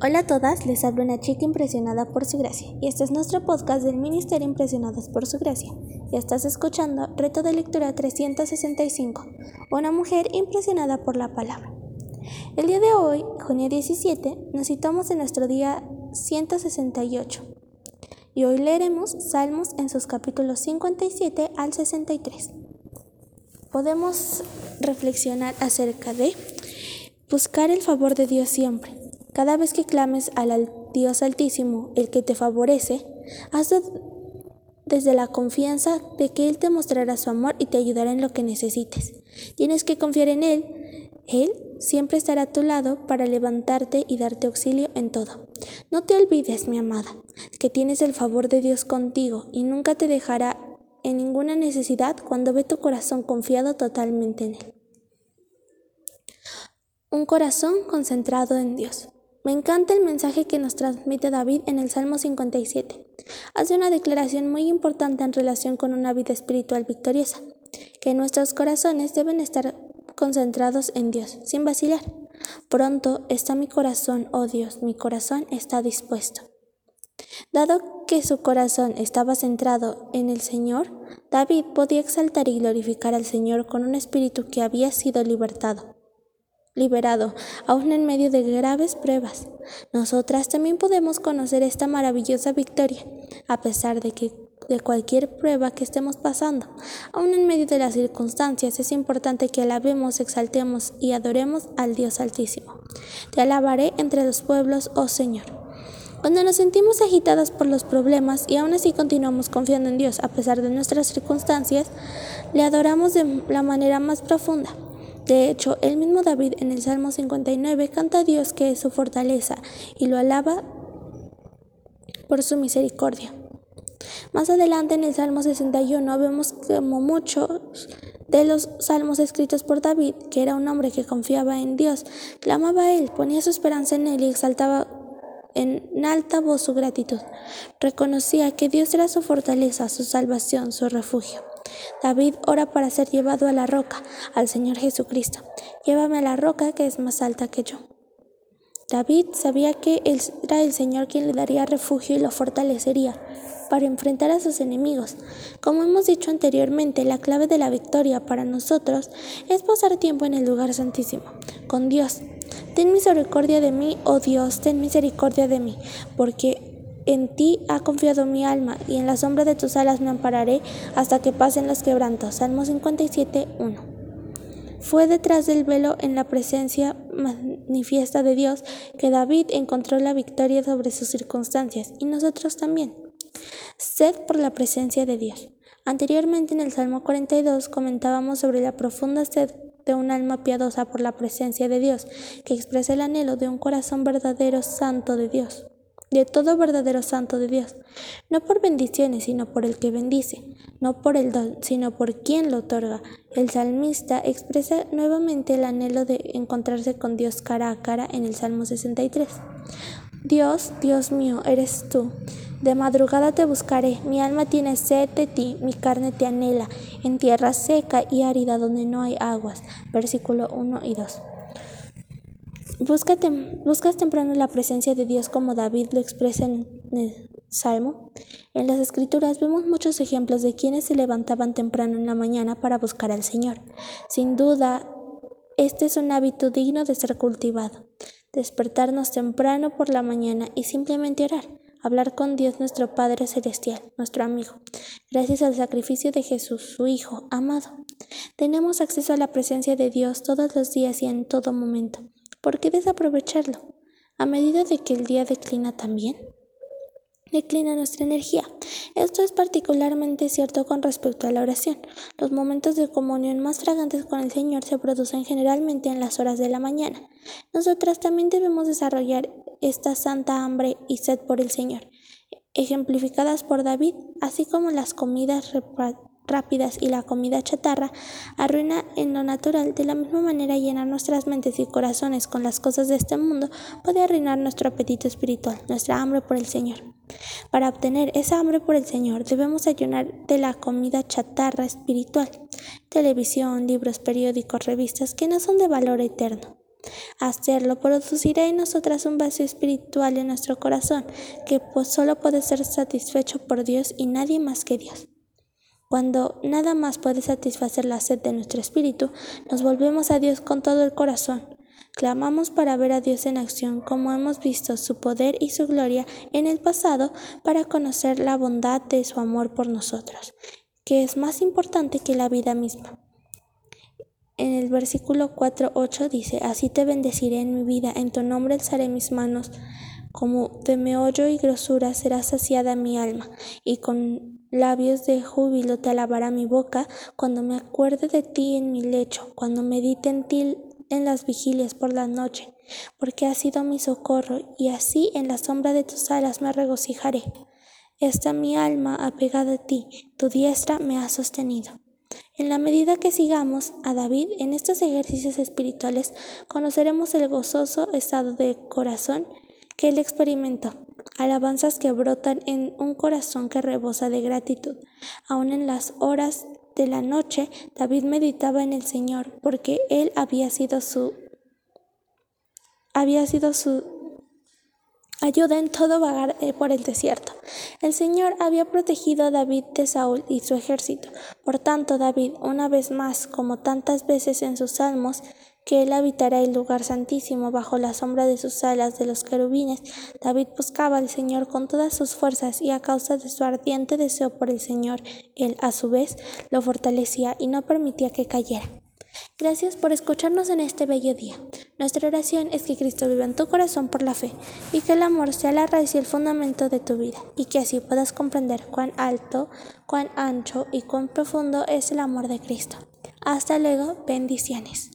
Hola a todas, les habla una chica impresionada por su gracia y este es nuestro podcast del Ministerio Impresionadas por su gracia. Y estás escuchando Reto de Lectura 365, una mujer impresionada por la palabra. El día de hoy, junio 17, nos citamos en nuestro día 168 y hoy leeremos Salmos en sus capítulos 57 al 63. Podemos reflexionar acerca de buscar el favor de Dios siempre cada vez que clames al Dios Altísimo, el que te favorece, hazlo desde la confianza de que Él te mostrará su amor y te ayudará en lo que necesites. Tienes que confiar en Él. Él siempre estará a tu lado para levantarte y darte auxilio en todo. No te olvides, mi amada, que tienes el favor de Dios contigo y nunca te dejará en ninguna necesidad cuando ve tu corazón confiado totalmente en Él. Un corazón concentrado en Dios. Me encanta el mensaje que nos transmite David en el Salmo 57. Hace una declaración muy importante en relación con una vida espiritual victoriosa, que nuestros corazones deben estar concentrados en Dios, sin vacilar. Pronto está mi corazón, oh Dios, mi corazón está dispuesto. Dado que su corazón estaba centrado en el Señor, David podía exaltar y glorificar al Señor con un espíritu que había sido libertado liberado, aún en medio de graves pruebas. Nosotras también podemos conocer esta maravillosa victoria, a pesar de que de cualquier prueba que estemos pasando. Aún en medio de las circunstancias es importante que alabemos, exaltemos y adoremos al Dios Altísimo. Te alabaré entre los pueblos, oh Señor. Cuando nos sentimos agitadas por los problemas y aún así continuamos confiando en Dios a pesar de nuestras circunstancias, le adoramos de la manera más profunda. De hecho, el mismo David en el Salmo 59 canta a Dios que es su fortaleza y lo alaba por su misericordia. Más adelante en el Salmo 61 vemos como muchos de los salmos escritos por David, que era un hombre que confiaba en Dios, clamaba a Él, ponía su esperanza en Él y exaltaba en alta voz su gratitud. Reconocía que Dios era su fortaleza, su salvación, su refugio. David ora para ser llevado a la roca, al Señor Jesucristo. Llévame a la roca que es más alta que yo. David sabía que era el Señor quien le daría refugio y lo fortalecería para enfrentar a sus enemigos. Como hemos dicho anteriormente, la clave de la victoria para nosotros es pasar tiempo en el lugar santísimo, con Dios. Ten misericordia de mí, oh Dios, ten misericordia de mí, porque en ti ha confiado mi alma, y en la sombra de tus alas me ampararé hasta que pasen los quebrantos. Salmo 57, 1. Fue detrás del velo en la presencia manifiesta de Dios que David encontró la victoria sobre sus circunstancias, y nosotros también. Sed por la presencia de Dios. Anteriormente en el Salmo 42 comentábamos sobre la profunda sed de un alma piadosa por la presencia de Dios, que expresa el anhelo de un corazón verdadero santo de Dios de todo verdadero santo de Dios, no por bendiciones, sino por el que bendice, no por el don, sino por quien lo otorga. El salmista expresa nuevamente el anhelo de encontrarse con Dios cara a cara en el Salmo 63. Dios, Dios mío, eres tú. De madrugada te buscaré, mi alma tiene sed de ti, mi carne te anhela, en tierra seca y árida donde no hay aguas. Versículo 1 y 2 buscas temprano la presencia de Dios como David lo expresa en el Salmo. En las Escrituras vemos muchos ejemplos de quienes se levantaban temprano en la mañana para buscar al Señor. Sin duda, este es un hábito digno de ser cultivado. Despertarnos temprano por la mañana y simplemente orar, hablar con Dios nuestro Padre Celestial, nuestro amigo. Gracias al sacrificio de Jesús, su Hijo amado, tenemos acceso a la presencia de Dios todos los días y en todo momento. ¿Por qué desaprovecharlo? A medida de que el día declina también, declina nuestra energía. Esto es particularmente cierto con respecto a la oración. Los momentos de comunión más fragantes con el Señor se producen generalmente en las horas de la mañana. Nosotras también debemos desarrollar esta santa hambre y sed por el Señor, ejemplificadas por David, así como las comidas rápidas y la comida chatarra arruina en lo natural. De la misma manera, llenar nuestras mentes y corazones con las cosas de este mundo puede arruinar nuestro apetito espiritual, nuestra hambre por el Señor. Para obtener esa hambre por el Señor debemos ayunar de la comida chatarra espiritual, televisión, libros, periódicos, revistas que no son de valor eterno. Hacerlo producirá en nosotras un vacío espiritual en nuestro corazón, que solo puede ser satisfecho por Dios y nadie más que Dios. Cuando nada más puede satisfacer la sed de nuestro espíritu, nos volvemos a Dios con todo el corazón. Clamamos para ver a Dios en acción, como hemos visto su poder y su gloria en el pasado, para conocer la bondad de su amor por nosotros, que es más importante que la vida misma. En el versículo 4.8 dice, Así te bendeciré en mi vida, en tu nombre alzaré mis manos, como de meollo y grosura será saciada mi alma, y con labios de júbilo te alabará mi boca, cuando me acuerde de ti en mi lecho, cuando medite en ti en las vigilias por la noche, porque has sido mi socorro, y así en la sombra de tus alas me regocijaré. Está mi alma apegada a ti, tu diestra me ha sostenido. En la medida que sigamos a David en estos ejercicios espirituales, conoceremos el gozoso estado de corazón que él experimentó, alabanzas que brotan en un corazón que rebosa de gratitud. Aun en las horas de la noche, David meditaba en el Señor, porque él había sido su había sido su ayuda en todo vagar eh, por el desierto. El Señor había protegido a David de Saúl y su ejército. Por tanto, David, una vez más, como tantas veces en sus salmos, que él habitará el lugar santísimo bajo la sombra de sus alas de los querubines, David buscaba al Señor con todas sus fuerzas y a causa de su ardiente deseo por el Señor, él a su vez lo fortalecía y no permitía que cayera. Gracias por escucharnos en este bello día. Nuestra oración es que Cristo viva en tu corazón por la fe y que el amor sea la raíz y el fundamento de tu vida y que así puedas comprender cuán alto, cuán ancho y cuán profundo es el amor de Cristo. Hasta luego, bendiciones.